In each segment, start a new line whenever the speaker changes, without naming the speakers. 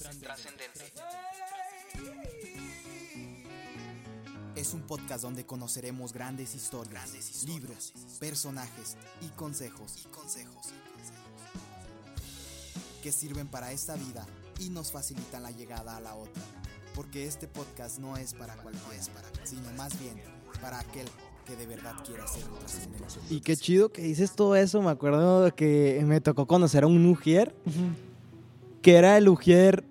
Trascendente. Es un podcast donde conoceremos grandes historias, libros, personajes y consejos, que sirven para esta vida y nos facilitan la llegada a la otra. Porque este podcast no es para cualquiera, sino más bien para aquel que de verdad quiera ser un trascendente.
Y qué chido que dices todo eso. Me acuerdo que me tocó conocer a un Ujier, que era el Ujier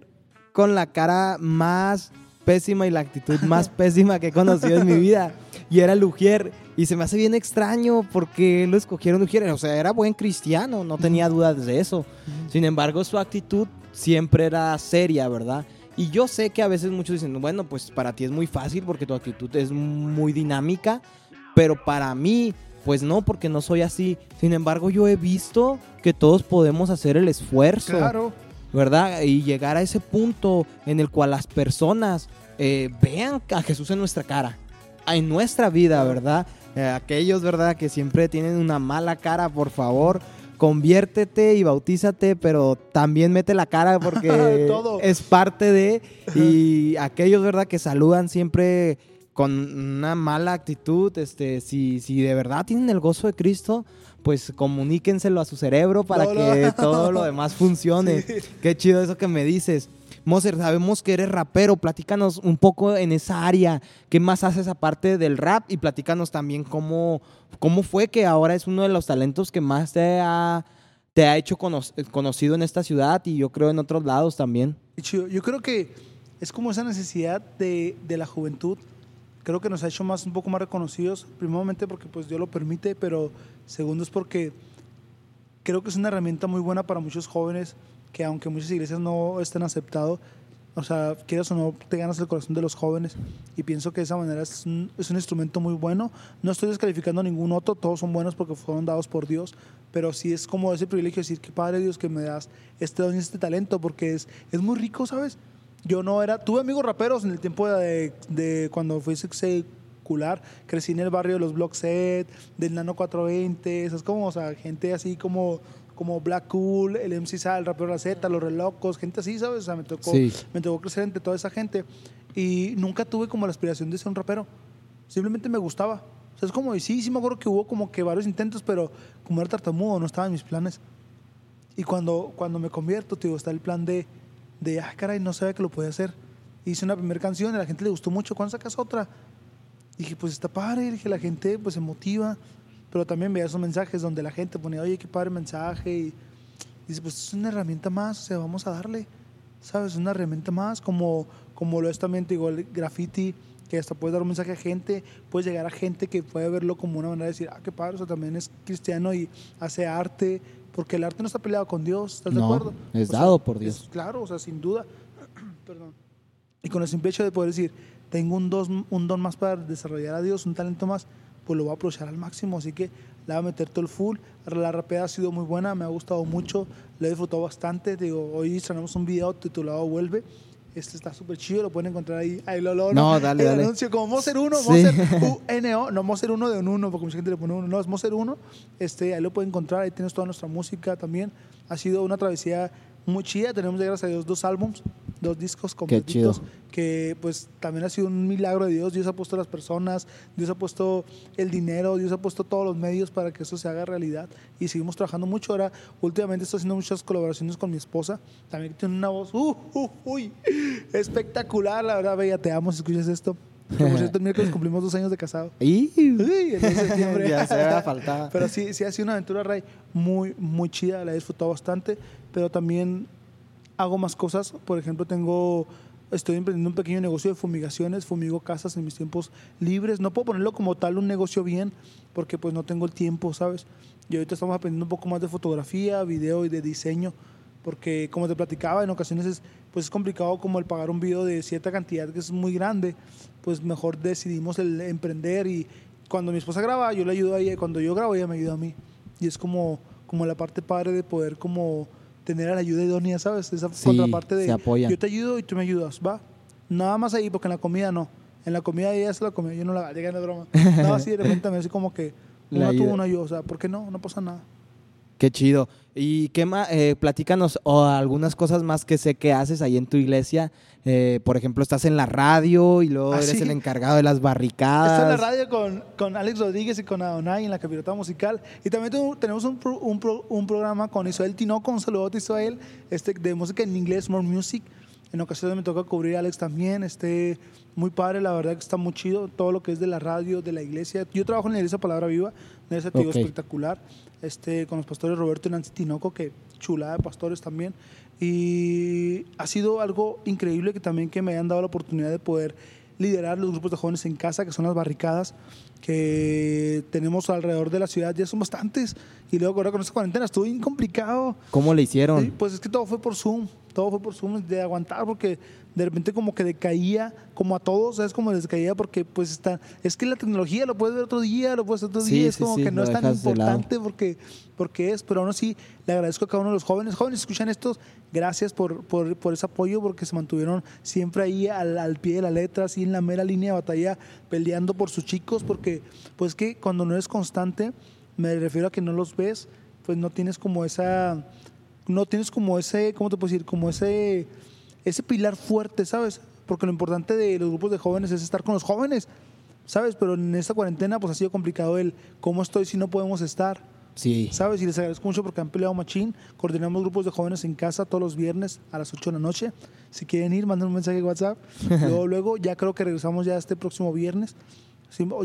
con la cara más pésima y la actitud más pésima que he conocido en mi vida. Y era el Ujier. Y se me hace bien extraño porque lo escogieron Ujier. O sea, era buen cristiano, no tenía dudas de eso. Sin embargo, su actitud siempre era seria, ¿verdad? Y yo sé que a veces muchos dicen, bueno, pues para ti es muy fácil porque tu actitud es muy dinámica, pero para mí, pues no, porque no soy así. Sin embargo, yo he visto que todos podemos hacer el esfuerzo.
Claro.
¿Verdad? Y llegar a ese punto en el cual las personas eh, vean a Jesús en nuestra cara, en nuestra vida, ¿verdad? Eh, aquellos, ¿verdad? Que siempre tienen una mala cara, por favor, conviértete y bautízate, pero también mete la cara porque
Todo.
es parte de... Y aquellos, ¿verdad? Que saludan siempre con una mala actitud, este, si, si de verdad tienen el gozo de Cristo, pues comuníquenselo a su cerebro para
No,
que
no.
todo lo demás funcione. Qué chido eso que me dices. Moser, sabemos que eres rapero, platícanos un poco en esa área, qué más haces aparte del rap y platícanos también cómo, cómo fue que ahora es uno de los talentos que más te ha, te ha hecho cono- conocido en esta ciudad y yo creo en otros lados también.
Yo creo que es como esa necesidad de, de la juventud. Creo que nos ha hecho más un poco más reconocidos, primeramente porque pues Dios lo permite, pero segundo es porque creo que es una herramienta muy buena para muchos jóvenes que aunque muchas iglesias no estén aceptados, o sea, quieras o no, te ganas el corazón de los jóvenes y pienso que de esa manera es un, es un instrumento muy bueno. No estoy descalificando a ningún otro, todos son buenos porque fueron dados por Dios, pero sí es como ese privilegio de decir que Padre Dios que me das este don y este talento porque es, es muy rico, ¿sabes? Yo no era, tuve amigos raperos en el tiempo de, de cuando fui secular, crecí en el barrio de los Block Set, del Nano 420, esas como, o sea, gente así como como Black Cool, el MC Sal, el rapero la Z, los relocos, gente así, ¿sabes? O sea, me tocó,
Sí.
me tocó crecer entre toda esa gente y nunca tuve como la aspiración de ser un rapero. Simplemente me gustaba. O sea, es como, y sí, sí me acuerdo que hubo como que varios intentos, pero como era tartamudo, no estaba en mis planes. Y cuando, cuando me convierto, tío, está el plan de, de, ah, caray, no sabía que lo podía hacer. Hice una primera canción, a la gente le gustó mucho. ¿Cuándo sacas otra? dije, pues está padre. Dije, la gente pues se motiva. Pero también veía esos mensajes donde la gente ponía, oye, qué padre mensaje. Y dice, pues es una herramienta más, o sea, vamos a darle. ¿Sabes? Una herramienta más, como, como lo es también, te digo, el graffiti, que hasta puedes dar un mensaje a gente, puedes llegar a gente que puede verlo como una manera de decir, ah, qué padre, o también es cristiano y hace arte, porque el arte no está peleado con Dios, ¿estás de
No,
acuerdo?
es
O sea,
dado por Dios.
es- claro, o sea, sin duda. Perdón. Y con el simple hecho de poder decir, tengo un don, un don más para desarrollar a Dios, un talento más, pues lo voy a aprovechar al máximo. Así que le voy a meter todo el full. La rapeada ha sido muy buena, me ha gustado mucho, le he disfrutado bastante. Te Digo, hoy estrenamos un video titulado Vuelve. Este está súper chido, lo pueden encontrar ahí. Ahí lo lo-
No, dale,
el
dale.
anuncio como Moser 1,
Sí.
Moser U-N-O, no Moser 1 de un 1, porque mucha gente le pone 1, no, es Moser 1. Este, ahí lo pueden encontrar, ahí tienes toda nuestra música también. Ha sido una travesía muy chida, tenemos gracias a Dios dos álbums, dos discos completitos, que pues también ha sido un milagro de Dios. Dios ha puesto las personas, Dios ha puesto el dinero, Dios ha puesto todos los medios para que eso se haga realidad. Y seguimos trabajando mucho. Ahora, últimamente estoy haciendo muchas colaboraciones con mi esposa. También tiene una voz, uh, uh, uy, espectacular. La verdad, Bella, te amo si escuchas esto. Por cierto, el miércoles cumplimos dos años de casado.
Y
Uy, el 2 de septiembre.
ya se me faltaba.
Pero sí, sí ha sido una aventura, Ray, muy, muy chida, la he disfrutado bastante, pero también hago más cosas. Por ejemplo, tengo, estoy emprendiendo un pequeño negocio de fumigaciones, fumigo casas en mis tiempos libres. No puedo ponerlo como tal un negocio bien, porque pues no tengo el tiempo, ¿sabes? Y ahorita estamos aprendiendo un poco más de fotografía, video y de diseño, porque como te platicaba, en ocasiones es, pues es complicado como el pagar un video de cierta cantidad que es muy grande, pues mejor decidimos el emprender y cuando mi esposa graba, yo le ayudo a ella cuando yo grabo, ella me ayuda a mí. Y es como, como la parte padre de poder como tener a la ayuda idónea, ¿sabes? Esa
Sí,
contraparte de
se apoyan.
yo te ayudo y tú me ayudas, ¿va? Nada más ahí, porque en la comida no. En la comida ella se la comida, yo no la llegué de broma. No, así de repente también así como que
La
una tú, una yo, o sea, ¿por qué no? No pasa nada.
Qué chido. Y qué más, eh, platícanos o algunas cosas más que sé que haces ahí en tu iglesia. Eh, por ejemplo, estás en la radio y luego
Ah,
eres
sí.
el encargado de las barricadas.
Estoy en la radio con, con Alex Rodríguez y con Adonai en la capirota musical. Y también tenemos un, pro- un, pro- un programa con Israel Tinoco, un saludo a Israel, este, de música en inglés, More Music. En ocasiones me toca cubrir a Alex también. Este, muy padre, la verdad que está muy chido todo lo que es de la radio, de la iglesia. Yo trabajo en la iglesia Palabra Viva, una iglesia te digo,
Ok.
espectacular. Este, con los pastores Roberto y Nancy Tinoco, que chulada de pastores también. Y ha sido algo increíble que también que me hayan dado la oportunidad de poder liderar los grupos de jóvenes en casa, que son las barricadas, que tenemos alrededor de la ciudad, ya son bastantes. Y luego ahora con esta cuarentena estuvo bien complicado.
¿Cómo le hicieron?
Pues es que todo fue por Zoom, todo fue por Zoom de aguantar porque de repente como que decaía, como a todos, ¿sabes? Como les decaía porque pues está, es que la tecnología lo puedes ver otro día, lo puedes ver otro
Sí,
día, es
sí,
como
sí,
que no es tan importante porque, porque es, pero aún así le agradezco a cada uno de los jóvenes. Jóvenes, escuchan estos, gracias por, por, por ese apoyo porque se mantuvieron siempre ahí al, al pie de la letra, así en la mera línea de batalla, peleando por sus chicos, porque pues que cuando no eres constante, me refiero a que no los ves, pues no tienes como esa no tienes como ese, ¿cómo te puedo decir? Como ese, ese pilar fuerte, ¿sabes? Porque lo importante de los grupos de jóvenes es estar con los jóvenes, ¿sabes? Pero en esta cuarentena pues ha sido complicado el cómo estoy si no podemos estar,
Sí.
¿sabes? Y les agradezco mucho porque han peleado machín. Coordinamos grupos de jóvenes en casa todos los viernes a las 8 de la noche. Si quieren ir, manden un mensaje de WhatsApp. luego, luego, ya creo que regresamos ya este próximo viernes.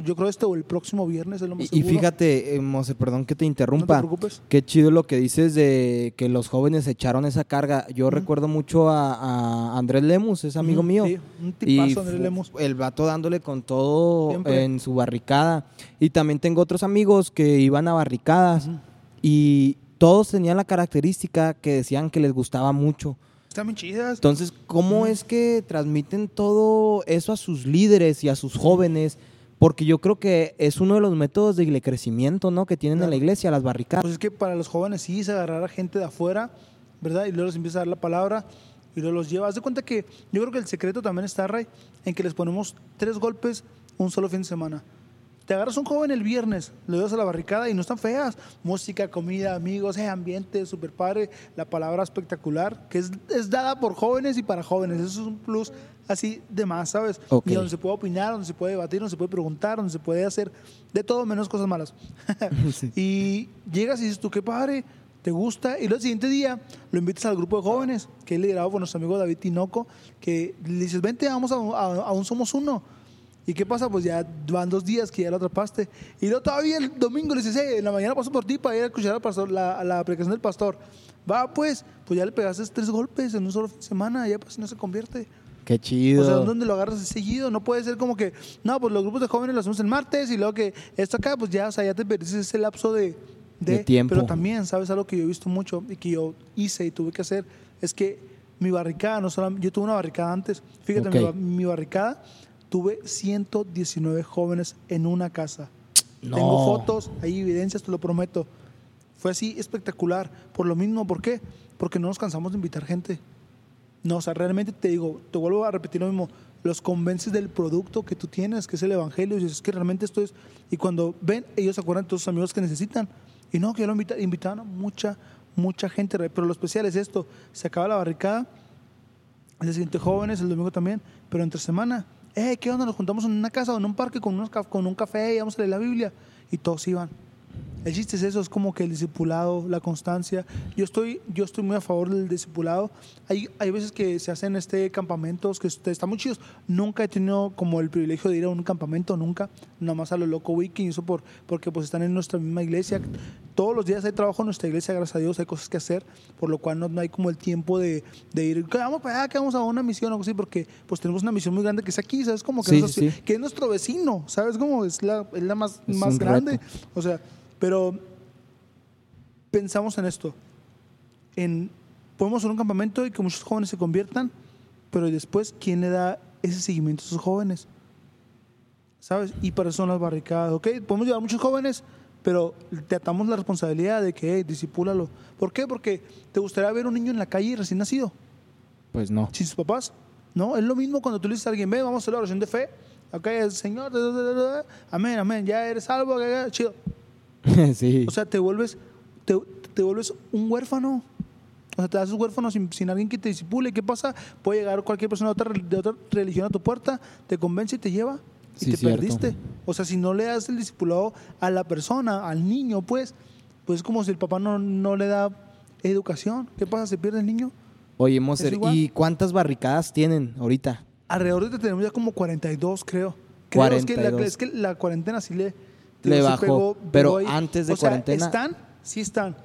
Yo creo este o el próximo viernes es lo más
Y, y fíjate, eh, Mose, perdón que te
no te
interrumpa.
preocupes.
Qué chido lo que dices de que los jóvenes echaron esa carga. Yo recuerdo mucho a, a Andrés Lemus, es amigo mío.
sí, un
y
tipazo, Andrés
fu-
Lemus.
el vato dándole con todo
Siempre.
en su barricada. Y también tengo otros amigos que iban a barricadas y todos tenían la característica que decían que les gustaba mucho.
Están bien chidas.
Entonces, ¿cómo es que transmiten todo eso a sus líderes y a sus jóvenes? Porque yo creo que es uno de los métodos de crecimiento, ¿no? Que tienen en la
Claro.
iglesia, las barricadas.
Pues es que para los jóvenes sí es agarrar a gente de afuera, ¿verdad? Y luego les empieza a dar la palabra y luego los lleva. Haz de cuenta que yo creo que el secreto también está, Ray, en que les ponemos tres golpes un solo fin de semana. Te agarras un joven el viernes, le das a la barricada y no están feas. Música, comida, amigos, eh, ambiente, super padre, la palabra espectacular, que es, es dada por jóvenes y para jóvenes. Eso es un plus así de más, ¿sabes?
Ok.
Y donde se puede opinar, donde se puede debatir, donde se puede preguntar, donde se puede hacer de todo menos cosas malas.
Sí.
Y llegas y dices tú, qué padre, te gusta. Y luego el siguiente día lo invitas al grupo de jóvenes, que es liderado por nuestro amigo David Tinoco, que le dices, vente, vamos a, a- a un Somos Uno. ¿Y qué pasa? Pues ya van dos días que ya lo atrapaste. Y luego todavía el domingo le dices, hey, en la mañana paso por ti para ir a escuchar al pastor, la, la predicación del pastor. Va, pues, pues ya le pegaste tres golpes en un solo fin de semana, ya pues no se convierte.
Qué chido.
O sea, ¿dónde lo agarras seguido? No puede ser como que, no, pues los grupos de jóvenes los hacemos el martes y luego que esto acá, pues ya, o sea, ya te perdiste ese lapso de,
De tiempo.
Pero también, ¿sabes? Algo que yo he visto mucho y que yo hice y tuve que hacer es que mi barricada, no solamente, yo tuve una barricada antes. Fíjate, mi
Ok.
ba- mi, barricada tuve 119 jóvenes en una casa.
No.
Tengo fotos, hay evidencias, te lo prometo. Fue así espectacular. Por lo mismo, ¿por qué? Porque no nos cansamos de invitar gente. No, o sea, realmente te digo, te vuelvo a repetir lo mismo, los convences del producto que tú tienes, que es el evangelio, y es que realmente esto es, y cuando ven, ellos se acuerdan de todos sus amigos que necesitan, y no, que yo lo invita, invitaban a mucha, mucha gente, pero lo especial es esto, se acaba la barricada, el siguiente jóvenes, el domingo también, pero entre semana, eh, ¿qué onda? Nos juntamos en una casa o en un parque con, unos, con un café y vamos a leer la Biblia, y todos iban. El chiste es eso, es como que el discipulado, la constancia. Yo estoy, yo estoy muy a favor del discipulado. Hay, hay veces que se hacen este campamentos que est- están muy chidos. Nunca he tenido como el privilegio de ir a un campamento, nunca. Nada más a lo loco wiki, eso por, porque pues están en nuestra misma iglesia. Todos los días hay trabajo en nuestra iglesia, gracias a Dios, hay cosas que hacer, por lo cual no, no hay como el tiempo de, de ir, "¿Qué, vamos para allá, que vamos a una misión o algo así, porque pues tenemos una misión muy grande que es aquí, ¿sabes? Como que,
Sí,
es,
sí,
que es nuestro vecino, ¿sabes? Como es la, es la más,
Es
más grande.
reto.
O sea, pero pensamos en esto. En, podemos hacer un campamento y que muchos jóvenes se conviertan, pero después, ¿quién le da ese seguimiento a esos jóvenes? ¿Sabes? Y para eso son las barricadas, ¿ok? Podemos llevar muchos jóvenes, pero te atamos la responsabilidad de que, hey, disipúlalo. ¿Por qué? Porque te gustaría ver un niño en la calle recién nacido,
Pues no.
sin sus papás. No, es lo mismo cuando tú le dices a alguien, ve, vamos a hacer la oración de fe. Ok, el Señor, amén, amén, ya eres salvo, chido.
sí.
O sea, te vuelves, te, te vuelves un huérfano. O sea, te haces huérfano sin, sin alguien que te disipule. ¿Qué pasa? Puede llegar cualquier persona de otra, de otra religión a tu puerta, te convence y te lleva. Y
Sí,
te
cierto.
perdiste. O sea, si no le das el discipulado a la persona, al niño, pues, pues es como si el papá no, no le da educación. ¿Qué pasa? ¿Se pierde el niño?
Oye, Moser. ¿y cuántas barricadas tienen ahorita?
Alrededor de tenemos ya como 42, creo. Creo es que, la,
42.
es que la cuarentena sí le,
Le bajó, pero antes de
O sea,
cuarentena-
están, sí están,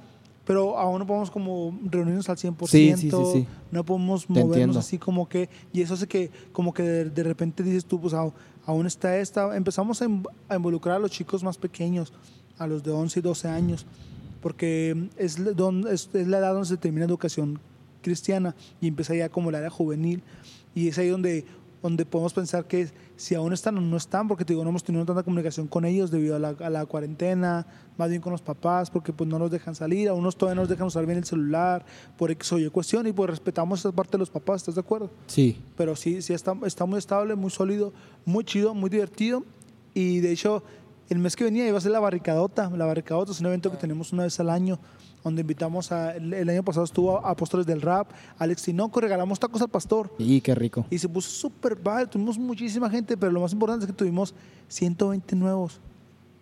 pero aún no podemos como reunirnos al 100%.
Sí, sí, sí.
No podemos
Te
movernos
entiendo.
así como que, y eso hace que como que de, de repente dices tú, pues aún está esta, empezamos a, a involucrar a los chicos más pequeños, a los de 11 y 12 años, porque es, la- don- es, es la edad donde se termina la educación cristiana y empieza ya como el área juvenil y es ahí donde, donde podemos pensar que si aún están o no están, porque te digo, no hemos tenido tanta comunicación con ellos debido a la, a la cuarentena, más bien con los papás, porque pues no nos dejan salir, a unos todavía no nos dejan usar bien el celular, por X o Y cuestión, y pues respetamos esa parte de los papás, ¿estás de acuerdo?
Sí.
pero sí, sí está, está muy estable, muy sólido, muy chido, muy divertido. Y de hecho, el mes que venía iba a ser la barricadota. La barricadota es un evento que tenemos una vez al año, donde invitamos a. El, año pasado estuvo a Apóstoles del Rap, Alex Tinoco, regalamos tacos al pastor.
Y qué rico.
Y se puso súper padre, tuvimos muchísima gente, pero lo más importante es que tuvimos 120 nuevos.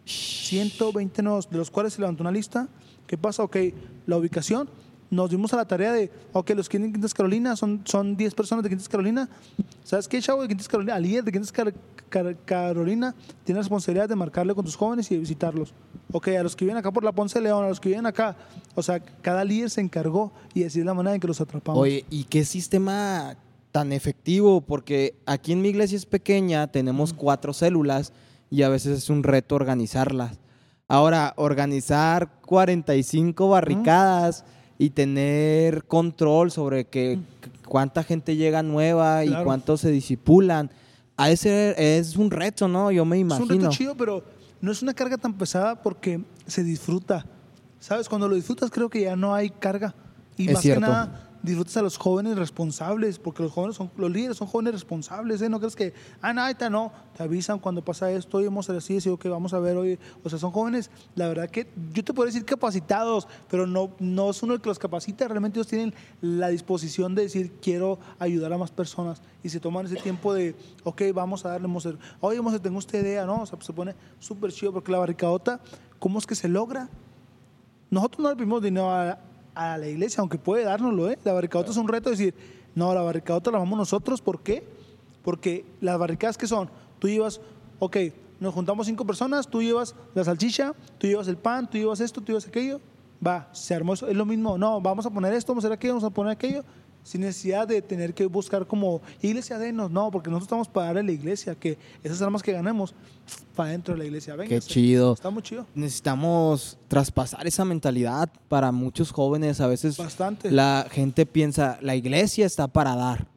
120 nuevos, de los cuales se levantó una lista. ¿Qué pasa? Ok, la ubicación. Nos dimos a la tarea de, ok, los que Quintas Carolina son, son 10 personas de Quintas Carolina. ¿Sabes qué, chavo de Quintas Carolina? Al líder de Quintas Car- Car- Carolina tiene la responsabilidad de marcarle con tus jóvenes y de visitarlos. Ok, a los que vienen acá por la Ponce de León, a los que vienen acá. O sea, cada líder se encargó y así es la manera en que los atrapamos.
Oye, ¿y qué sistema tan efectivo? Porque aquí en mi iglesia es pequeña, tenemos cuatro células y a veces es un reto organizarlas. Ahora, organizar 45 barricadas y tener control sobre que, cuánta gente llega nueva y cuántos se disipulan, a ese es un reto, ¿no? Yo me
Es un
imagino.
reto chido, pero no es una carga tan pesada porque se disfruta. ¿Sabes? Cuando lo disfrutas creo que ya no hay carga. Y
Es
más
cierto.
que nada disfrutas a los jóvenes responsables, porque los jóvenes son, los líderes son jóvenes responsables, ¿eh? No crees que, ah, no, ahorita no, te avisan cuando pasa esto, y vamos a hacer así, ok, vamos a ver hoy. O sea, son jóvenes, la verdad que yo te puedo decir capacitados, pero no, no es uno el que los capacita, realmente ellos tienen la disposición de decir, quiero ayudar a más personas, y se toman ese tiempo de, ok, vamos a darle, Moser, oye, Moser, tengo esta idea, ¿no? O sea, se pone súper chido, porque la barricadota, ¿cómo es que se logra? Nosotros no le pedimos dinero a, a la iglesia, aunque puede dárnoslo, ¿eh? La barricadota es un reto decir, no, la barricadota la vamos nosotros, ¿por qué? Porque las barricadas que son, tú llevas, ok, nos juntamos cinco personas, tú llevas la salchicha, tú llevas el pan, tú llevas esto, tú llevas aquello, va, se armó eso, es lo mismo, no, vamos a poner esto, vamos a hacer aquello, vamos a poner aquello, sin necesidad de tener que buscar como iglesia denos, no, porque nosotros estamos para darle a la iglesia, que esas armas que ganemos, para dentro de la iglesia, venga.
Qué chido.
Está muy chido.
Necesitamos traspasar esa mentalidad para muchos jóvenes. A veces
Bastante.
la gente piensa, la iglesia está para dar.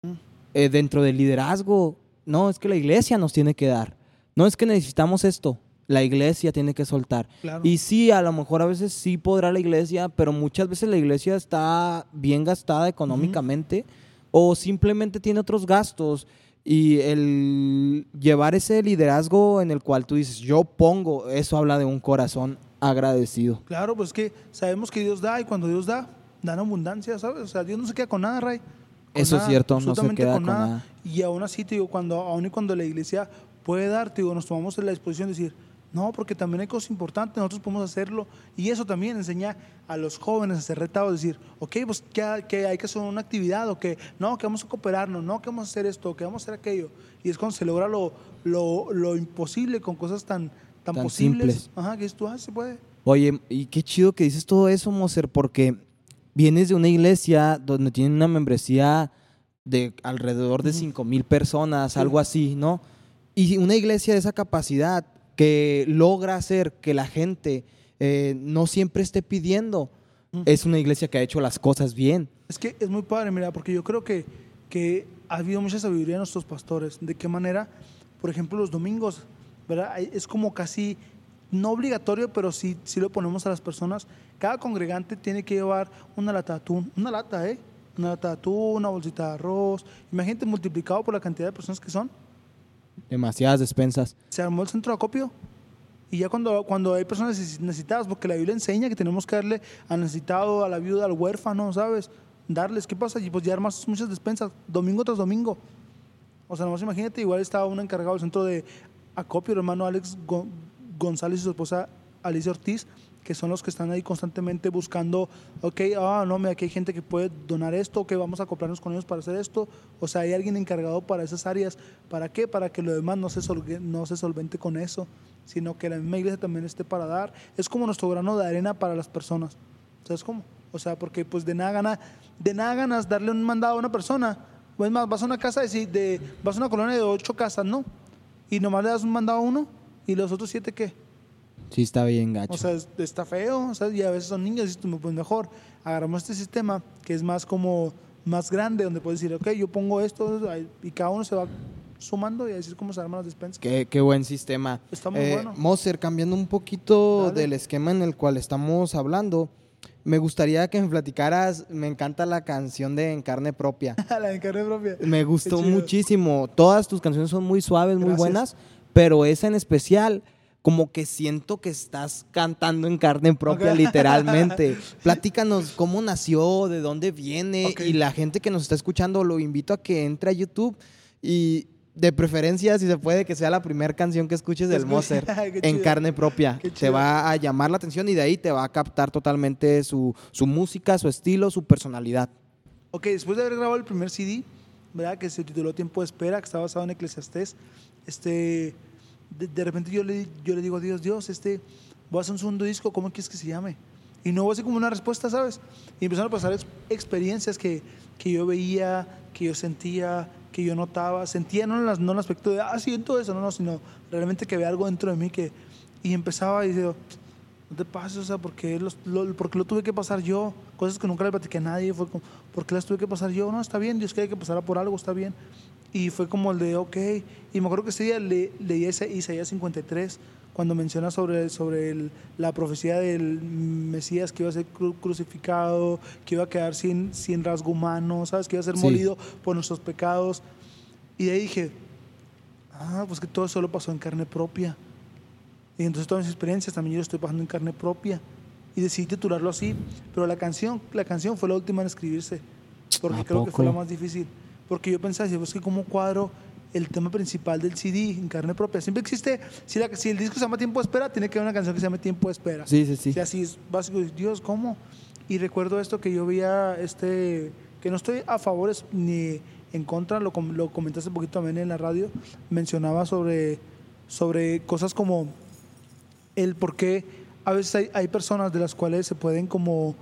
Mm.
Eh, dentro del liderazgo, no, es que la iglesia nos tiene que dar. No es que necesitamos esto, la iglesia tiene que soltar.
Claro.
Y sí, a lo mejor a veces sí podrá la iglesia, pero muchas veces la iglesia está bien gastada económicamente o simplemente tiene otros gastos. Y el llevar ese liderazgo en el cual tú dices, yo pongo, eso habla de un corazón agradecido.
Claro, pues que sabemos que Dios da y cuando Dios da, da en abundancia, ¿sabes? O sea, Dios no se queda con nada, Ray. Con
Eso es cierto, no se queda con nada.
Y aún así, te digo, cuando, aún y cuando la iglesia puede dar, te digo, nos tomamos en la disposición de decir, no, porque también hay cosas importantes, nosotros podemos hacerlo. Y eso también enseña a los jóvenes a ser retados, decir, ok, pues que, que hay que hacer una actividad, o que no, que vamos a cooperarnos, no, que vamos a hacer esto, que vamos a hacer aquello. Y es cuando se logra lo, lo, lo imposible con cosas tan, tan,
Tan
posibles.
simples.
Ajá, que tú, ah, se puede.
Oye, y qué chido que dices todo eso, Moser, porque vienes de una iglesia donde tienen una membresía de alrededor de
Ujú.
5 mil personas, algo así, ¿no? Y una iglesia de esa capacidad que logra hacer que la gente eh, no siempre esté pidiendo,
Ujú.
es una iglesia que ha hecho las cosas bien.
Es que es muy padre, mira, porque yo creo que, que ha habido mucha sabiduría en nuestros pastores. ¿De qué manera? Por ejemplo, los domingos, Es como casi, no obligatorio, pero sí, sí lo ponemos a las personas. Cada congregante tiene que llevar una lata de atún, una lata, ¿eh? Una lata de atún, una bolsita de arroz. Imagínate multiplicado por la cantidad de personas que son.
Demasiadas despensas.
Se armó el centro de acopio Y ya cuando, cuando hay personas neces- necesitadas, porque la Biblia enseña que tenemos que darle al necesitado, a la viuda, al huérfano, ¿sabes? Darles, ¿qué pasa? Y pues ya armas muchas despensas, domingo tras domingo. O sea, nomás imagínate, igual estaba un encargado del centro de acopio, el hermano Alex Gon- González y su esposa Alicia Ortiz, que son los que están ahí constantemente buscando, ok, ah, no, mira, aquí hay gente que puede donar esto, que vamos a acoplarnos con ellos para hacer esto. O sea, hay alguien encargado para esas áreas. ¿Para qué? Para que lo demás no se, solve- no se solvente con eso, sino que la misma iglesia también esté para dar. Es como nuestro grano de arena para las personas. ¿Sabes cómo? O sea, porque pues de nada gana, de nada ganas darle un mandado a una persona. O es más, vas a una casa de, de vas a una colonia de ocho casas, ¿no? Y nomás le das un mandado a uno y los otros siete qué?
Sí, está bien gacho.
O sea, es- está feo, o sea, y a veces son niños, y tú, pues mejor agarramos este sistema que es más como más grande, donde puedes decir, ok, yo pongo esto, y cada uno se va sumando y así es como se arman las despensas.
Qué, qué buen sistema.
Está muy
Eh,
bueno.
Moser, cambiando un poquito
Dale.
del esquema en el cual estamos hablando, me gustaría que me platicaras, me encanta la canción de En Carne Propia.
la de carne propia.
Me gustó muchísimo. Todas tus canciones son muy suaves, muy
Gracias.
buenas, pero esa en especial, como que siento que estás cantando en carne propia, literalmente. Platícanos cómo nació, de dónde viene,
Ok.
y la gente que nos está escuchando, lo invito a que entre a YouTube y de preferencia, si se puede, que sea la primera canción que escuches del
Qué
en carne propia. Te va a llamar la atención y de ahí te va a captar totalmente su, su música, su estilo, su personalidad.
Ok, después de haber grabado el primer CD, ¿verdad? Que se tituló Tiempo de Espera, que está basado en Eclesiastés, este, de, repente yo le, yo le digo a Dios, Dios, este, voy a hacer un segundo disco, ¿cómo quieres que se llame? Y no hubo así como una respuesta, ¿sabes? Y empezaron a pasar ex- experiencias que, que yo veía, que yo sentía, que yo notaba. Sentía no en, las- no en el aspecto de, ah, siento eso, no, no, sino realmente que había algo dentro de mí que... Y empezaba y digo, no te pases, o sea, ¿por qué, los- lo, por qué lo tuve que pasar yo? Cosas que nunca le platiqué a nadie, fue como, ¿por qué las tuve que pasar yo? No, está bien, Dios quiere que pasara por algo, está bien. Y fue como el de, ok, y me acuerdo que ese día le, leí ese Isaías 53, cuando menciona sobre, sobre el- la profecía del Mesías que iba a ser cru- crucificado, que iba a quedar sin, sin rasgo humano, ¿sabes? Que iba a ser
Sí.
molido por nuestros pecados. Y de ahí dije, ah, pues que todo eso lo pasó en carne propia. Y entonces todas mis experiencias también yo lo estoy pasando en carne propia. Y decidí titularlo así. Pero la canción, la canción fue la última en escribirse. Porque
¿A
creo que fue la más difícil. Porque yo pensaba, pues que como cuadro el tema principal del CD en carne propia. Siempre existe, si, la- si el disco se llama Tiempo de Espera, tiene que haber una canción que se llame Tiempo de Espera.
Sí, sí, sí.
Sea, así es básico. Dios, ¿cómo? Y recuerdo esto que yo veía, este, que no estoy a favor es- ni en contra, lo, lo comentaste un poquito también en la radio, mencionaba sobre, sobre cosas como el por qué a veces hay, hay personas de las cuales se pueden como,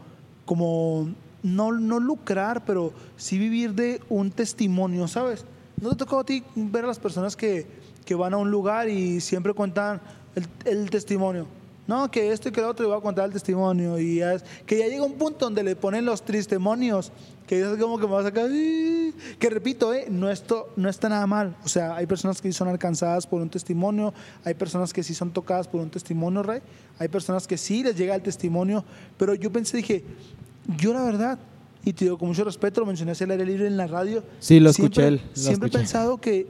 como no, no lucrar, pero sí vivir de un testimonio, ¿sabes? ¿No te tocó a ti ver a las personas que, que van a un lugar y siempre cuentan el, testimonio? No, que esto y que lo otro, y a contar el testimonio. Y ya es- que ya llega un punto donde le ponen los testimonios, que es como que me va a sacar. Que repito, eh, no, esto, no está nada mal. O sea, hay personas que sí son alcanzadas por un testimonio, hay personas que sí son tocadas por un testimonio, Rey. Hay personas que sí les llega el testimonio. Pero yo pensé, dije, yo la verdad, y te digo con mucho respeto, lo mencioné hacia el aire libre en la radio.
Sí, lo
siempre-
escuché, lo
siempre
escuché.
he pensado que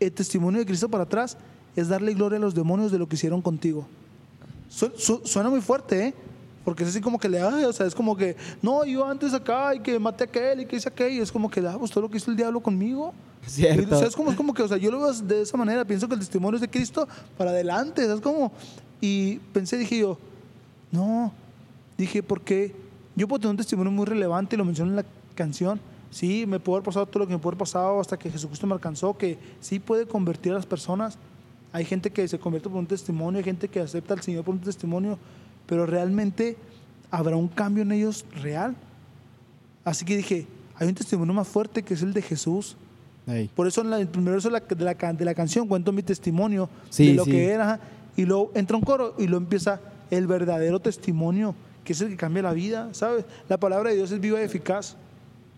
el testimonio de Cristo para atrás es darle gloria a los demonios de lo que hicieron contigo. Su- su- suena muy fuerte, ¿eh? Porque es así como que le ay, o sea, es como que, no, yo antes acá y que maté a aquel y que hice aquello. Es como que, ah, pues todo lo que hizo el diablo conmigo.
Cierto.
Y, o sea, es como, es como que, o sea, yo lo veo de esa manera, pienso que el testimonio es de Cristo para adelante, ¿sabes cómo? Y pensé, dije yo, no, dije, ¿por qué? Yo puedo tener un testimonio muy relevante, lo menciono en la canción, sí, me puede haber pasado todo lo que me puede haber pasado hasta que Jesucristo me alcanzó, que sí puede convertir a las personas. Hay gente que se convierte por un testimonio, hay gente que acepta al Señor por un testimonio, pero realmente habrá un cambio en ellos real. Así que dije, hay un testimonio más fuerte que es el de Jesús.
Ey.
Por eso en la- el primer verso de la, de la de la canción cuento mi testimonio
Sí,
de lo
sí.
que era. Y luego entra un coro y luego empieza el verdadero testimonio, que es el que cambia la vida, ¿sabes? La palabra de Dios es viva y eficaz.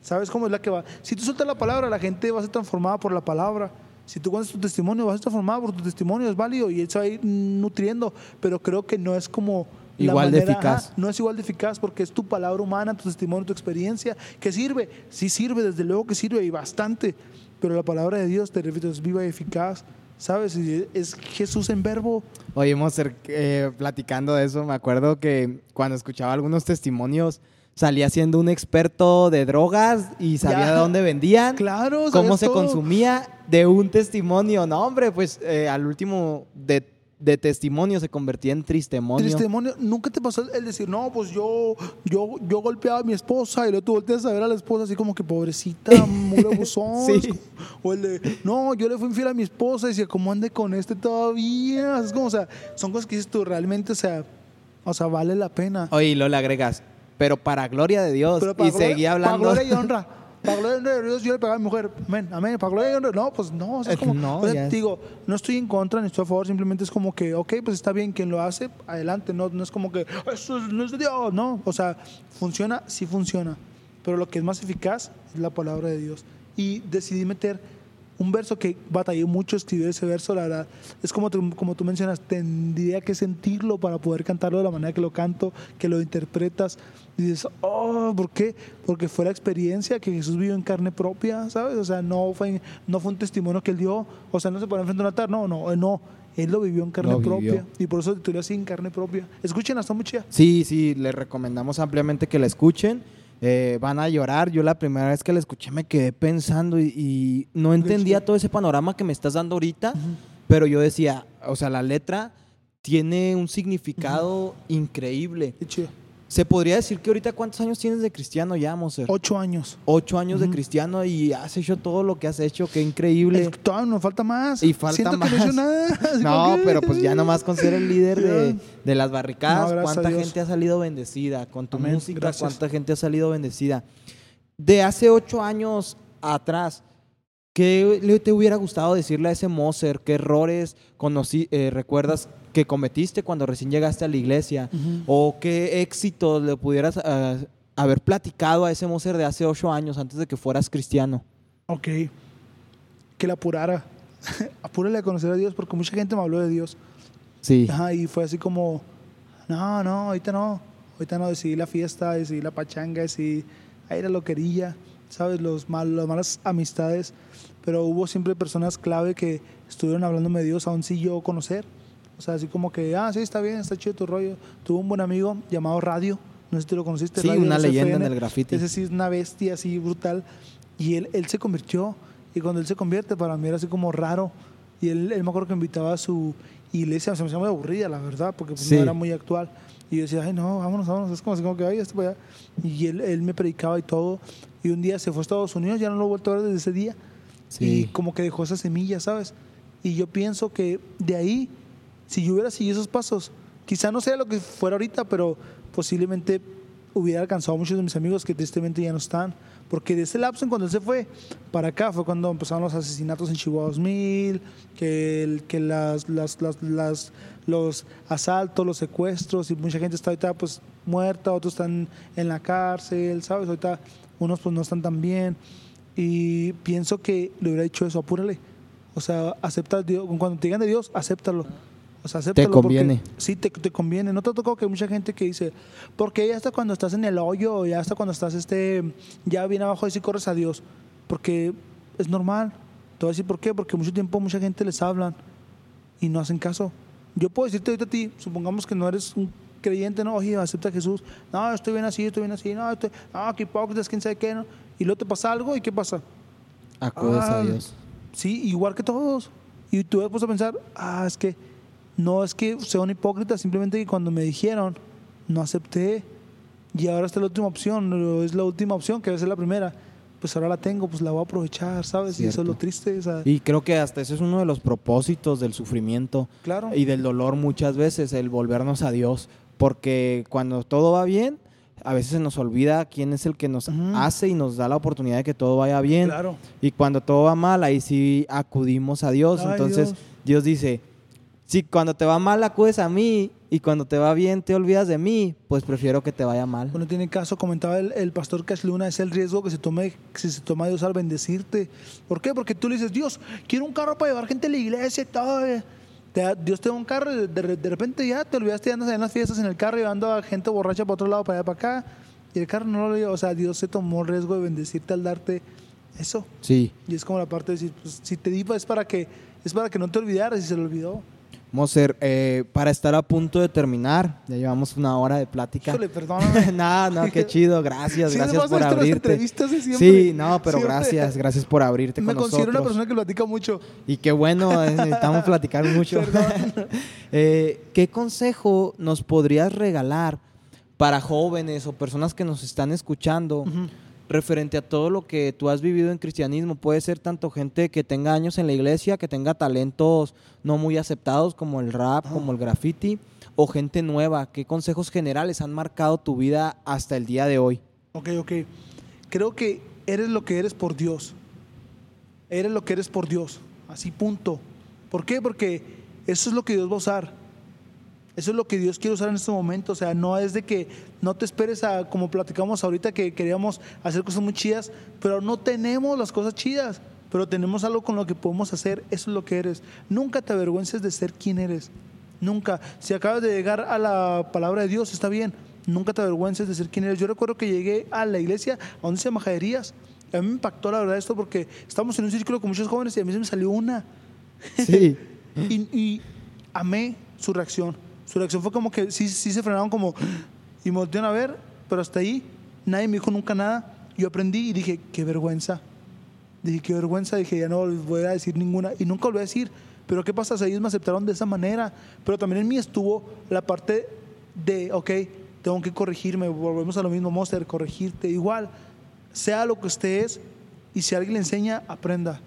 ¿Sabes cómo es la que va? Si tú sueltas la palabra, la gente va a ser transformada por la palabra. Si tú cuentas tu testimonio, vas a ser transformado por tu testimonio, es válido y él se va a ir nutriendo, pero creo que no es como... la
Igual de
manera-
eficaz.
ajá, no es igual de eficaz porque es tu palabra humana, tu testimonio, tu experiencia, que sirve. Sí sirve, desde luego que sirve y bastante. Pero la palabra de Dios, te repito, es viva y eficaz. ¿Sabes? Y es Jesús en verbo.
Oye, Monster, eh, platicando de eso, me acuerdo que cuando escuchaba algunos testimonios salía siendo un experto de drogas y sabía
Ya.
de dónde vendían,
Claro,
cómo se
todo.
consumía de un testimonio. No, hombre, pues eh, al último de, de testimonio se convertía en tristemonio.
Testimonio, nunca te pasó el decir, no, pues yo, yo, yo golpeaba a mi esposa y luego tú volteas a ver a la esposa así como que pobrecita, muy abusón.
Sí.
O el de, no, yo le fui infiel a mi esposa y decía, ¿cómo ande con este todavía? Es como, o sea, son cosas que dices tú realmente, o sea, o sea, vale la pena.
Oye, y luego le agregas, pero para gloria de Dios.
Pero para
y
gloria-
seguía hablando.
Para gloria y honra. Para gloria de Dios, yo le pegaba a mi mujer. Amén, amén. Para gloria y honra. No, pues no. o sea, es como,
no,
o sea, digo, no estoy en contra ni estoy a favor. Simplemente es como que, ok, pues está bien. Quien lo hace, adelante. No, no es como que, eso es- no es de Dios. No. O sea, funciona, sí funciona. Pero lo que es más eficaz es la palabra de Dios. Y decidí meter un verso que batallé mucho escribir ese verso, la verdad. Es como tú, como tú mencionas, tendría que sentirlo para poder cantarlo de la manera que lo canto, que lo interpretas. Y dices, oh, ¿por qué? Porque fue la experiencia que Jesús vivió en carne propia, ¿sabes? O sea, no fue, no fue un testimonio que él dio, o sea, no se pone enfrente de un altar, no, no, él no. Él lo vivió en carne
vivió.
propia. Y por eso titulé así en carne propia. Escuchen, está muy chida.
Sí, sí, les recomendamos ampliamente que la escuchen. Eh, van a llorar. Yo la primera vez que la escuché me quedé pensando y, y no entendía todo ese panorama que me estás dando ahorita, pero yo decía, o sea, la letra tiene un significado increíble.
Qué chido.
Se podría decir que ahorita cuántos años tienes de cristiano ya, Moser?
Ocho años.
Ocho años de cristiano y has hecho todo lo que has hecho, qué increíble.
Es todavía nos falta más.
Y falta
Siento
más.
que no he hecho nada. Así
No,
como que-
pero pues ya nomás con ser el líder de, de las barricadas,
No,
cuánta gente ha salido bendecida, con tu
Amén,
música,
gracias.
cuánta gente ha salido bendecida. De hace ocho años atrás, ¿qué te hubiera gustado decirle a ese Moser? ¿Qué errores conocí, eh, recuerdas que cometiste cuando recién llegaste a la iglesia?
Ujú.
¿O qué éxito le pudieras ah, haber platicado a ese Moser de hace ocho años antes de que fueras cristiano?
Ok. Que la apurara. Apúrale a conocer a Dios porque mucha gente me habló de Dios.
Sí.
Ajá, y fue así como, no, no, ahorita no. Ahorita no, decidí la fiesta, decidí la pachanga, decidí ahí la loquería, ¿sabes? Los mal, las malas amistades. Pero hubo siempre personas clave que estuvieron hablándome de Dios, aún sin yo conocer. O sea, así como que, ah, sí, está bien, está chido tu rollo. Tuve un buen amigo llamado Radio, no sé si tú lo conociste.
Sí,
Radio
una leyenda en el graffiti.
Ese sí es una bestia así brutal. Y él, él se convirtió. Y cuando él se convierte, para mí era así como raro. Y él, él me acuerdo que invitaba a su iglesia, se me hacía muy aburrida, la verdad, porque pues,
Sí.
no era muy actual. Y yo decía, ay, no, vámonos, vámonos. Es como así como que, ay, esto para allá. Y él, él me predicaba y todo. Y un día se fue a Estados Unidos, ya no lo he vuelto a ver desde ese día.
Sí.
Y como que dejó esa semilla, ¿sabes? Y yo pienso que de ahí, si yo hubiera seguido esos pasos, quizá no sea lo que fuera ahorita, pero posiblemente hubiera alcanzado a muchos de mis amigos que tristemente ya no están. Porque de ese lapso en cuando él se fue para acá fue cuando empezaron los asesinatos en Chihuahua 2000, que, el- que las, las, las, las- los asaltos, los secuestros, y mucha gente está ahorita pues muerta, otros están en la cárcel, ¿sabes? Ahorita unos pues no están tan bien. Y pienso que le hubiera dicho eso, apúrale. O sea, acepta. Cuando te digan de Dios, acéptalo. O sea, porque-
conviene.
sí, te, te conviene. ¿No te ha tocado que hay mucha gente que dice, porque ya hasta cuando estás en el hoyo, ya hasta cuando estás este, ya bien abajo, y sí corres a Dios? Porque es normal. Te voy a decir por qué. Porque mucho tiempo mucha gente les hablan y no hacen caso. Yo puedo decirte ahorita a ti, supongamos que no eres un creyente, no, oye, acepta a Jesús. No, estoy bien así, estoy bien así. No, estoy, no, qué hipócritas, quién sabe qué. ¿no? Y luego te pasa algo y ¿qué pasa?
Acudes a
Ah,
Dios.
Sí, igual que todos. Y tú vas a pensar, ah, es que no es que sea un hipócrita, simplemente que cuando me dijeron, no acepté. Y ahora está la última opción, es la última opción, que debe ser la primera. Pues ahora la tengo, pues la voy a aprovechar, ¿sabes? Y eso es lo triste. o sea,
Y creo que hasta ese es uno de los propósitos del sufrimiento
claro.
y del dolor muchas veces, el volvernos a Dios. Porque cuando todo va bien, a veces se nos olvida quién es el que nos hace y nos da la oportunidad de que todo vaya bien.
Claro.
Y cuando todo va mal, ahí sí acudimos a Dios.
Ay,
Entonces
Dios.
Dios. dice, si cuando te va mal acudes a mí y cuando te va bien te olvidas de mí, pues prefiero que te vaya mal.
Bueno, tiene caso, comentaba el, el pastor Cash Luna, es el riesgo que se tome, que se toma Dios al bendecirte. ¿Por qué? Porque tú le dices, Dios, quiero un carro para llevar gente a la iglesia y todo. eh". Te Dios te da un carro y de, de- de repente ya te olvidaste y andas en las fiestas en el carro llevando a gente borracha para otro lado, para allá, para acá. Y el carro no lo lleva. O sea, Dios se tomó el riesgo de bendecirte al darte eso.
Sí,
Y es como la parte de decir, pues, si te di, pues, es para que Es para que no te olvidaras y se lo olvidó.
Moser, eh, para estar a punto de terminar, ya llevamos una hora de plática.
Híjole, perdóname.
no, no, qué chido, gracias,
Sí,
gracias por
las
abrirte.
entrevistas de.
Sí, no, pero
Siempre.
gracias, gracias por abrirte
Me
con
considero una persona que platica mucho.
Y qué bueno, eh, necesitamos platicar mucho. Eh, ¿Qué consejo nos podrías regalar para jóvenes o personas que nos están escuchando referente a todo lo que tú has vivido en cristianismo? Puede ser tanto gente que tenga años en la iglesia, que tenga talentos no muy aceptados como el rap, como el graffiti, o gente nueva. ¿Qué consejos generales han marcado tu vida hasta el día de hoy?
Ok, ok. Creo que eres lo que eres por Dios. Eres lo que eres por Dios. Así punto. ¿Por qué? Porque eso es lo que Dios va a usar. Eso es lo que Dios quiere usar en este momento. O sea, no es de que no te esperes a, como platicamos ahorita, que queríamos hacer cosas muy chidas, pero no tenemos las cosas chidas. Pero tenemos algo con lo que podemos hacer. Eso es lo que eres. Nunca te avergüences de ser quien eres. Nunca. Si acabas de llegar a la palabra de Dios, está bien. Nunca te avergüences de ser quien eres. Yo recuerdo que llegué a la iglesia, a donde se llama Jaderías. A mí me impactó la verdad esto porque estamos en un círculo con muchos jóvenes y a mí se me salió una.
Sí.
Y, y amé su reacción. Su reacción fue como que sí, sí se frenaron como y me voltearon a ver, pero hasta ahí nadie me dijo nunca nada. Yo aprendí y dije, qué vergüenza. Dije, qué vergüenza. Dije, ya no voy a decir ninguna. Y nunca volví a decir. Pero ¿qué pasa ellos me aceptaron de esa manera? Pero también en mí estuvo la parte de, ok, tengo que corregirme. Volvemos a lo mismo, Monster, corregirte. Igual, sea lo que usted es y si alguien le enseña, aprenda.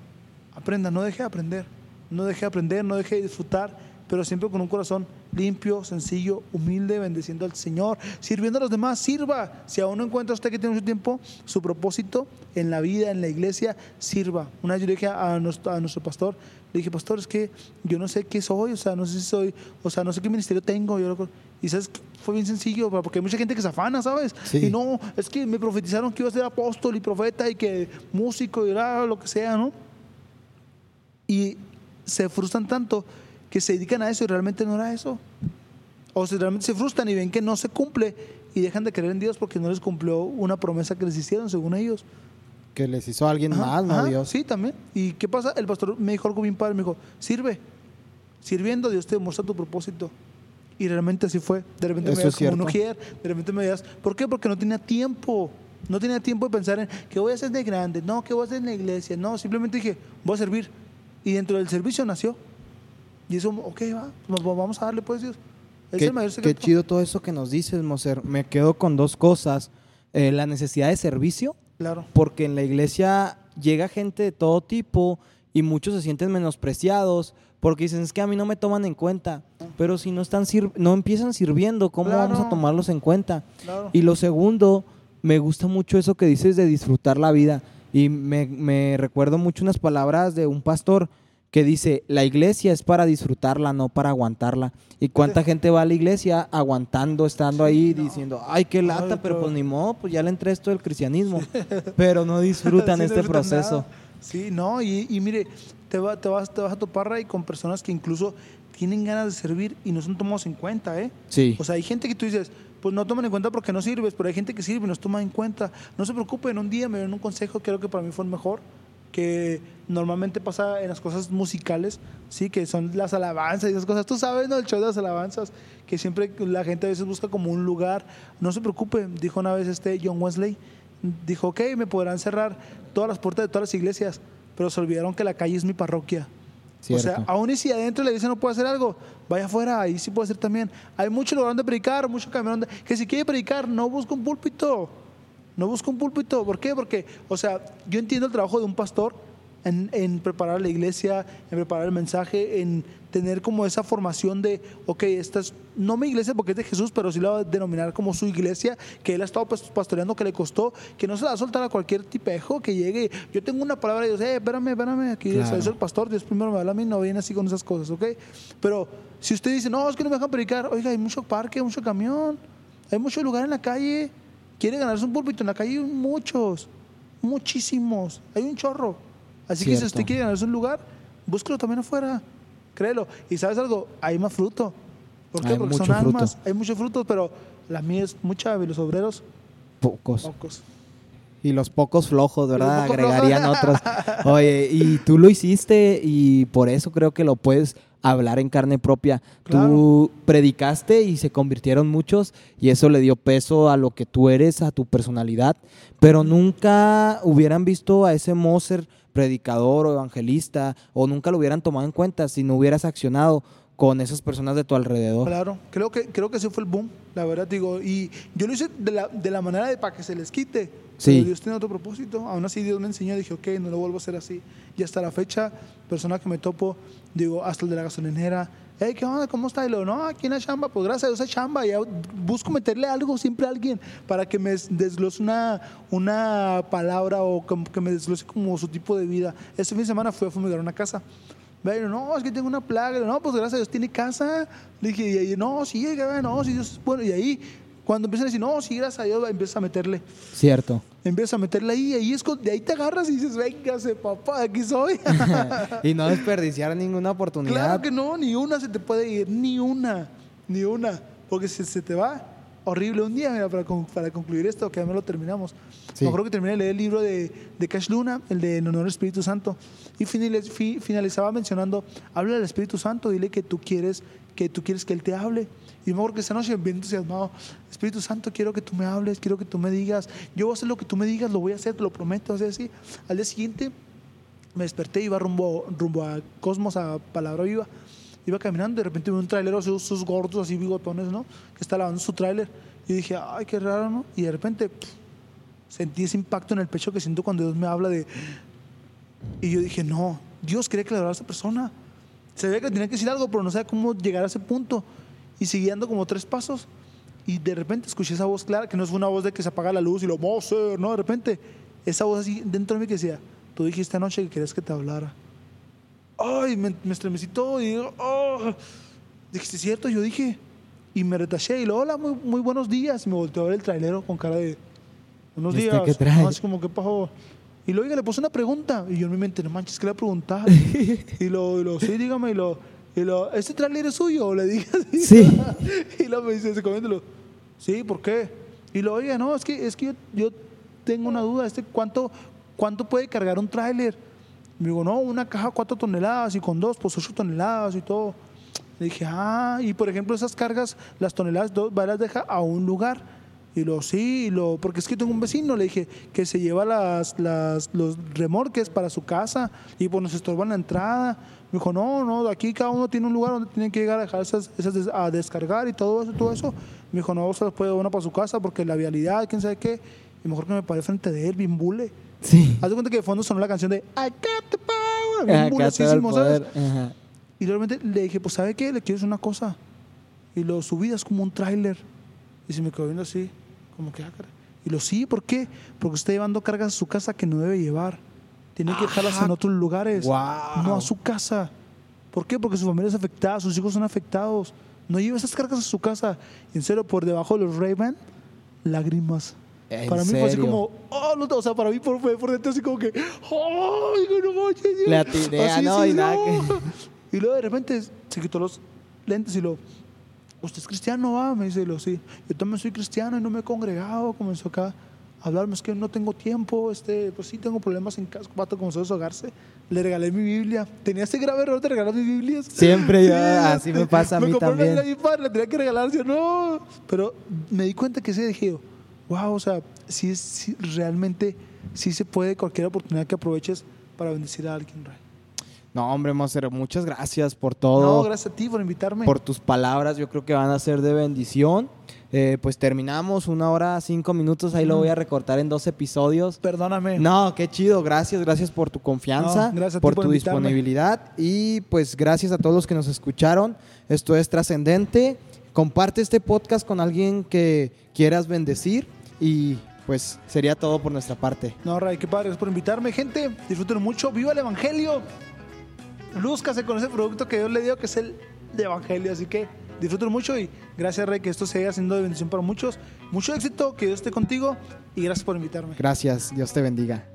Aprenda, no deje de aprender. No deje de aprender, no deje de disfrutar, pero siempre con un corazón limpio, sencillo, humilde, bendeciendo al Señor, sirviendo a los demás, sirva. Si aún no encuentra usted que tiene mucho tiempo, su propósito en la vida, en la iglesia, sirva. Una vez yo le dije a nuestro, a nuestro pastor, le dije, pastor, es que yo no sé qué soy, o sea, no sé si soy, o sea, no sé qué ministerio tengo. Yo lo- y sabes, que fue bien sencillo, porque hay mucha gente que se afana, ¿sabes?
Sí.
Y no, es que me profetizaron que iba a ser apóstol y profeta y que músico y lo que sea, ¿no? Y se frustran tanto que se dedican a eso y realmente no era eso. O se realmente se frustran y ven que no se cumple y dejan de creer en Dios porque no les cumplió una promesa que les hicieron según ellos.
Que les hizo alguien
Ajá,
más, ¿no,
ajá,
Dios?
Sí, también. ¿Y qué pasa? El pastor me dijo algo bien padre, me dijo, sirve. Sirviendo Dios te demuestra tu propósito. Y realmente así fue. De repente
Eso
me veías como ujier, de repente me veías. ¿Por qué? Porque no tenía tiempo. No tenía tiempo de pensar en qué voy a hacer de grande, no, qué voy a hacer en la iglesia. No, simplemente dije, voy a servir. Y dentro del servicio nació. Y eso, ok, va, vamos a darle pues Dios. Es
Qué,
el mayor
qué
secreto.
chido todo eso que nos dices, Moser. Me quedo con dos cosas. Eh, la necesidad de servicio,
Claro.
porque en la iglesia llega gente de todo tipo y muchos se sienten menospreciados porque dicen, es que a mí no me toman en cuenta. Pero si no, están sir- no empiezan sirviendo, ¿cómo vamos a tomarlos en cuenta?
Claro.
Y lo segundo, me gusta mucho eso que dices de disfrutar la vida. Y me, me recuerdo mucho unas palabras de un pastor que dice, la iglesia es para disfrutarla, no para aguantarla. ¿Y cuánta gente va a la iglesia aguantando, estando ahí, diciendo, ay, qué lata,
Ay,
pero pues ni modo, pues ya le entré esto del cristianismo. pero no disfrutan
Sí,
este proceso.
nada. Sí, no, y, y mire, te, va- te, vas, te vas a topar ahí con personas que incluso tienen ganas de servir y no son tomados en cuenta, ¿eh?
Sí.
O sea, hay gente que tú dices, pues no toman en cuenta porque no sirves, pero hay gente que sirve y nos toma en cuenta. No se preocupen, un día me dieron un consejo creo que para mí fue el mejor, que normalmente pasa en las cosas musicales, sí, que son las alabanzas y esas cosas. Tú sabes, ¿no? El show de las alabanzas, que siempre la gente a veces busca como un lugar. No se preocupen, dijo una vez este John Wesley, dijo, ok, me podrán cerrar todas las puertas de todas las iglesias, pero se olvidaron que la calle es mi parroquia. O sea, aún y si adentro de la iglesia no puede hacer algo, vaya afuera, ahí sí puede hacer también. Hay mucho lugar donde predicar, mucho camino donde... Que si quiere predicar, no busca un púlpito. No busca un púlpito. ¿Por qué? Porque, o sea, yo entiendo el trabajo de un pastor en, en preparar la iglesia, en preparar el mensaje, en tener como esa formación de, ok, esta es no mi iglesia porque es de Jesús, pero sí la va a denominar como su iglesia, que él ha estado pastoreando, que le costó, que no se la va a soltar a cualquier tipejo que llegue. Yo tengo una palabra y Dios, eh, espérame, espérame, aquí
Claro.
es el pastor, Dios primero me habla a mí, no viene así con esas cosas, ¿ok? Pero si usted dice, no, es que no me dejan predicar, oiga, hay mucho parque, mucho camión, hay mucho lugar en la calle, quiere ganarse un púlpito en la calle, hay muchos, muchísimos, hay un chorro. Así que si usted quiere ganarse un lugar, búsquelo también afuera, créelo. Y sabes algo, hay más fruto. ¿Por qué?
Hay
Porque son
fruto.
almas, hay muchos frutos, pero la mía es mucha y los obreros,
Pocos.
pocos.
Y los pocos flojos, ¿verdad?
pocos flojos.
Agregarían otros. Oye, y tú lo hiciste y por eso creo que lo puedes hablar en carne propia. Tú predicaste y se convirtieron muchos y eso le dio peso a lo que tú eres, a tu personalidad, pero nunca hubieran visto a ese Moser predicador o evangelista o nunca lo hubieran tomado en cuenta si no hubieras accionado con esas personas de tu alrededor.
Claro, creo que, creo que ese fue el boom, la verdad, digo. Y yo lo hice de la, de la manera de para que se les quite.
Sí.
Pero Dios tiene otro propósito. Aún así, Dios me enseñó, dije, ok, no lo vuelvo a hacer así. Y hasta la fecha, persona que me topo, digo, hasta el de la gasolinera, hey, ¿qué onda? ¿Cómo está? Y luego, no, aquí en la chamba, pues gracias a Dios chamba. Ya busco meterle algo siempre a alguien para que me desglose una, una palabra o que me desglose como su tipo de vida. Este fin de semana fui a fumigar una casa. No, es que tengo una plaga. No, pues gracias a Dios tiene casa. Le dije, y ahí, no, sí, no, sí, Dios es bueno. Y ahí, cuando empiezan a decir, no, sí, gracias a Dios, empieza a meterle.
Cierto.
Empieza a meterle ahí, y ahí es de ahí te agarras y dices, véngase, papá, aquí soy.
y no desperdiciar ninguna oportunidad.
claro que no, ni una se te puede ir, ni una, ni una. Porque se, se te va horrible. Un día, mira, para, para concluir esto, que ya me lo terminamos.
Sí.
Me acuerdo que terminé de leer el libro de, de Cash Luna, el de En honor al Espíritu Santo, y finaliz- fi- finalizaba mencionando, habla del Espíritu Santo, dile que tú quieres que tú quieres que Él te hable. Y me acuerdo que esa noche, bien entusiasmado, Espíritu Santo, quiero que tú me hables, quiero que tú me digas, yo voy a hacer lo que tú me digas, lo voy a hacer, te lo prometo, así, así. Al día siguiente me desperté, iba rumbo, rumbo a Cosmos, a Palabra Viva. Iba caminando, de repente vi un trailero, sus, sus gordos, así bigotones, ¿no? Que está lavando su tráiler. Y dije, ay, qué raro, ¿no? Y de repente sentí ese impacto en el pecho que siento cuando Dios me habla de... Y yo dije, no, Dios quería que le hablara a esa persona. Se ve que tenía que decir algo, pero no sabía cómo llegar a ese punto. Y seguí dando como tres pasos. Y de repente escuché esa voz clara, que no es una voz de que se apaga la luz y lo Moser, no, de repente, esa voz así dentro de mí que decía, tú dijiste anoche que querías que te hablara. Ay, me, me estremecí todo y digo, oh. Dije, ¿sí es cierto? Yo dije, y me retaché y lo, hola, muy, muy buenos días. Y me volteó a ver el trailero con cara de, buenos
¿Este
días.
qué trae?
Así como, ¿qué pasó? Y luego oiga, le puse una pregunta. Y yo en mi mente, no manches, ¿qué le preguntar? y lo, y lo, sí, dígame. Y lo, y lo, ¿este trailer es suyo? Le dije así.
Sí.
y luego me dice, comiéndolo, sí, ¿por qué? Y lo, oiga, no, es que, es que yo, yo tengo una duda. Este, ¿cuánto, ¿Cuánto puede cargar un tráiler? Me digo, no, una caja cuatro toneladas y con dos, pues ocho toneladas y todo. Le dije, ah, y por ejemplo, esas cargas, las toneladas, dos, va, las deja a un lugar. Y lo, sí, y lo, porque es que tengo un vecino, le dije, que se lleva las, las, los remorques para su casa y pues nos estorban la entrada. Me dijo, no, no, aquí cada uno tiene un lugar donde tienen que llegar a dejar esas, esas a descargar y todo eso, todo eso. Me dijo, no, se los puede uno para su casa porque la vialidad, quién sabe qué. Y mejor que me paré frente de él, bien bule.
Sí.
Haz de cuenta que de fondo sonó la canción de I got the power, bien ¿sabes?
Ajá.
Y realmente le dije, pues ¿sabe qué? Le quiero decir una cosa. Y lo subí, es como un tráiler. Y se me quedó viendo así, como que, ah. Y lo sí, ¿por qué? Porque está llevando cargas a su casa que no debe llevar. Tiene que dejarlas en otros lugares,
Guau.
no a su casa. ¿Por qué? Porque su familia es afectada, sus hijos son afectados. No lleva esas cargas a su casa. Y en serio, por debajo de los Ray-Ban, lágrimas.
¿En
para mí fue así
serio?
como, oh, no, o sea, para mí por, fue por dentro así como que, oh, no manches. Dios".
Le atiné, ah,
Así,
no,
sí,
y nada
no.
que-
Y luego de repente se quitó los lentes y lo, ¿usted es cristiano? Va? Me dice, lo, sí. Yo también soy cristiano y no me he congregado. Comenzó acá a hablarme, es que no tengo tiempo, este, pues sí tengo problemas en casa. Pato comenzó a deshogarse. Le regalé mi Biblia. Tenía ese grave error de regalar mis Biblias.
Siempre yo, así me pasa a mí
compré una
también.
Biblia a mi padre, le tenía que regalar, yo no. Pero me di cuenta que ese dije, wow, o sea, sí, es- sí, realmente sí se puede cualquier oportunidad que aproveches para bendecir a alguien, Ray.
No, hombre, Monser, muchas gracias por todo.
No, gracias a ti por invitarme.
por tus palabras, yo creo que van a ser de bendición. Eh, pues terminamos una hora, cinco minutos, ahí lo voy a recortar en dos episodios.
Perdóname.
No, qué chido, gracias, gracias por tu confianza,
No, gracias a ti
por
por
tu
invitarme.
disponibilidad y pues gracias a todos los que nos escucharon. Esto es trascendente. Comparte este podcast con alguien que quieras bendecir y pues sería todo por nuestra parte.
No, Ray, qué padre, gracias por invitarme. Gente, disfruten mucho. ¡Viva el Evangelio! Lúzcase con ese producto que Dios le dio, que es el de Evangelio. Así que disfruten mucho y gracias, Ray, que esto siga siendo de bendición para muchos. Mucho éxito, que Dios esté contigo y gracias por invitarme.
Gracias, Dios te bendiga.